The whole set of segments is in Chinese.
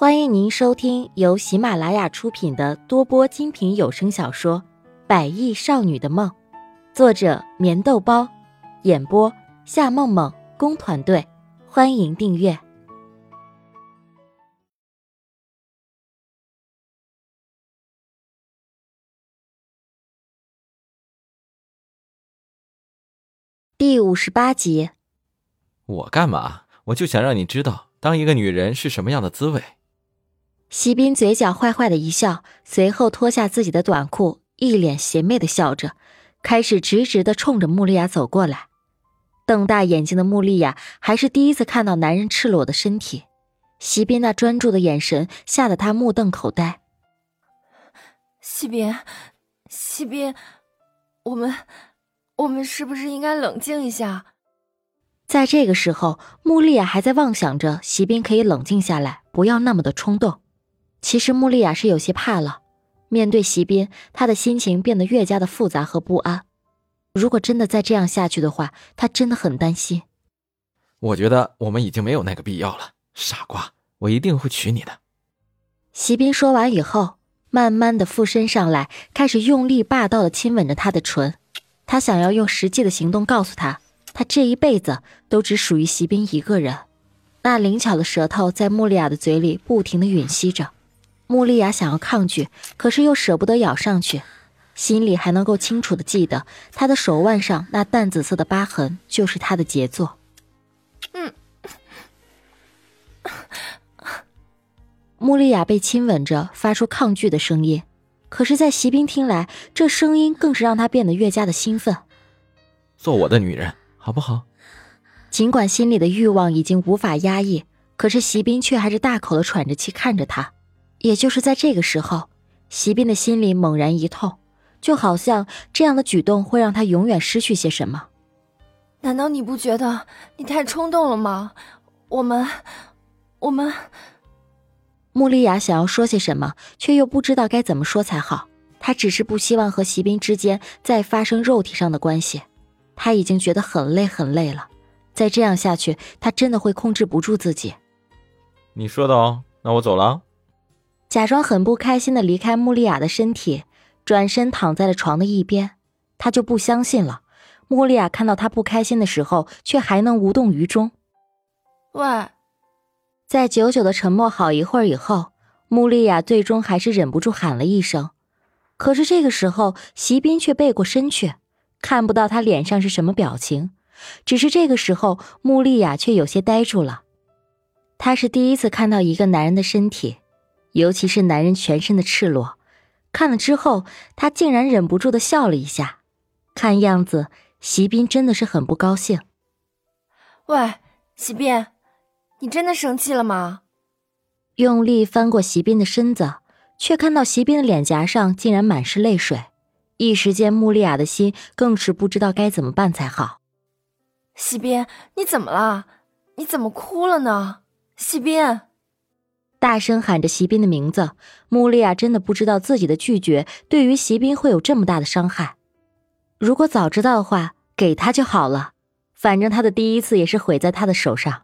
欢迎您收听由喜马拉雅出品的多播精品有声小说《百亿少女的梦》，作者：棉豆包，演播：夏梦梦工团队。欢迎订阅第五十八集。我干嘛？我就想让你知道，当一个女人是什么样的滋味。席斌嘴角坏坏的一笑，随后脱下自己的短裤，一脸邪魅的笑着，开始直直的冲着穆丽亚走过来。瞪大眼睛的穆丽亚还是第一次看到男人赤裸的身体，席斌那专注的眼神吓得她目瞪口呆。席斌，席斌，我们，我们是不是应该冷静一下？在这个时候，穆丽亚还在妄想着席斌可以冷静下来，不要那么的冲动。其实穆丽亚是有些怕了，面对席斌，她的心情变得越加的复杂和不安。如果真的再这样下去的话，她真的很担心。我觉得我们已经没有那个必要了，傻瓜，我一定会娶你的。席斌说完以后，慢慢的附身上来，开始用力霸道的亲吻着她的唇。他想要用实际的行动告诉她，他这一辈子都只属于席斌一个人。那灵巧的舌头在穆丽亚的嘴里不停的吮吸着。穆丽亚想要抗拒，可是又舍不得咬上去，心里还能够清楚的记得，他的手腕上那淡紫色的疤痕就是她的杰作。嗯，穆丽亚被亲吻着，发出抗拒的声音，可是，在席斌听来，这声音更是让他变得越加的兴奋。做我的女人，好不好？尽管心里的欲望已经无法压抑，可是席斌却还是大口的喘着气看着他。也就是在这个时候，席斌的心里猛然一痛，就好像这样的举动会让他永远失去些什么。难道你不觉得你太冲动了吗？我们，我们……穆丽雅想要说些什么，却又不知道该怎么说才好。她只是不希望和席斌之间再发生肉体上的关系。她已经觉得很累很累了，再这样下去，她真的会控制不住自己。你说的哦，那我走了。假装很不开心的离开穆丽亚的身体，转身躺在了床的一边。他就不相信了，穆丽亚看到他不开心的时候，却还能无动于衷。喂，在久久的沉默好一会儿以后，穆丽亚最终还是忍不住喊了一声。可是这个时候，席斌却背过身去，看不到他脸上是什么表情。只是这个时候，穆丽亚却有些呆住了。她是第一次看到一个男人的身体。尤其是男人全身的赤裸，看了之后，他竟然忍不住的笑了一下。看样子，席斌真的是很不高兴。喂，席斌，你真的生气了吗？用力翻过席斌的身子，却看到席斌的脸颊上竟然满是泪水。一时间，穆丽亚的心更是不知道该怎么办才好。席斌，你怎么了？你怎么哭了呢？席斌。大声喊着席斌的名字，穆丽亚真的不知道自己的拒绝对于席斌会有这么大的伤害。如果早知道的话，给他就好了，反正他的第一次也是毁在他的手上。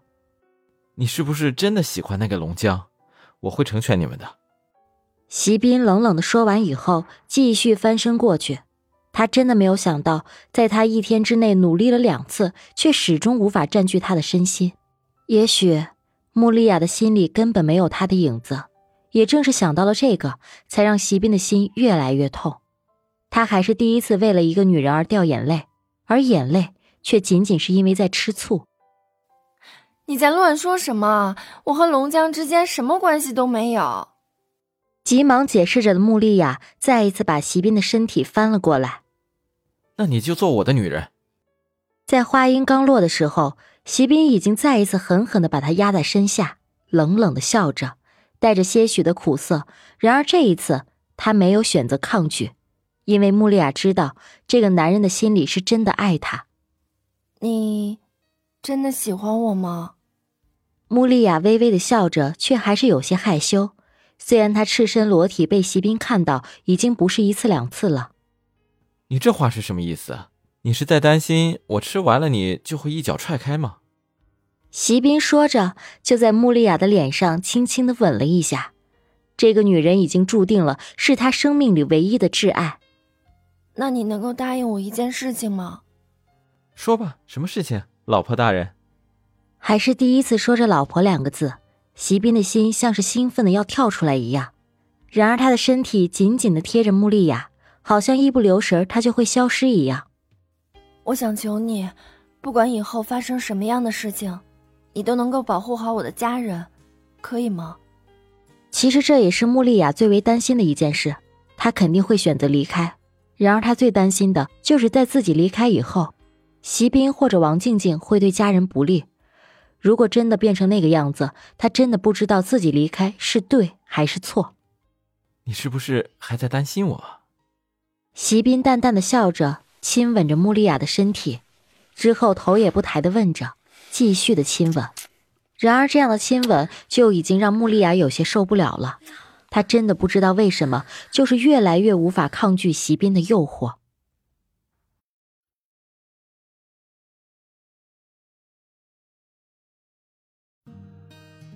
你是不是真的喜欢那个龙江？我会成全你们的。席斌冷冷的说完以后，继续翻身过去。他真的没有想到，在他一天之内努力了两次，却始终无法占据他的身心。也许。穆丽亚的心里根本没有他的影子，也正是想到了这个，才让席斌的心越来越痛。他还是第一次为了一个女人而掉眼泪，而眼泪却仅仅是因为在吃醋。你在乱说什么？我和龙江之间什么关系都没有。急忙解释着的穆丽亚再一次把席斌的身体翻了过来。那你就做我的女人。在话音刚落的时候。席斌已经再一次狠狠的把他压在身下，冷冷的笑着，带着些许的苦涩。然而这一次，他没有选择抗拒，因为穆丽亚知道这个男人的心里是真的爱她。你，真的喜欢我吗？穆丽亚微微的笑着，却还是有些害羞。虽然她赤身裸体被席斌看到，已经不是一次两次了。你这话是什么意思？你是在担心我吃完了你就会一脚踹开吗？席斌说着，就在穆丽亚的脸上轻轻的吻了一下。这个女人已经注定了是他生命里唯一的挚爱。那你能够答应我一件事情吗？说吧，什么事情，老婆大人？还是第一次说着“老婆”两个字，席斌的心像是兴奋的要跳出来一样。然而他的身体紧紧的贴着穆丽亚，好像一不留神他就会消失一样。我想求你，不管以后发生什么样的事情，你都能够保护好我的家人，可以吗？其实这也是穆丽亚最为担心的一件事，她肯定会选择离开。然而她最担心的就是在自己离开以后，席斌或者王静静会对家人不利。如果真的变成那个样子，她真的不知道自己离开是对还是错。你是不是还在担心我？席斌淡淡的笑着，亲吻着穆丽亚的身体，之后头也不抬的问着，继续的亲吻。然而，这样的亲吻就已经让穆丽亚有些受不了了。她真的不知道为什么，就是越来越无法抗拒席斌的诱惑。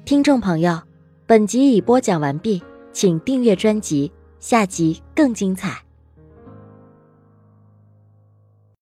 听众朋友，本集已播讲完毕，请订阅专辑，下集更精彩。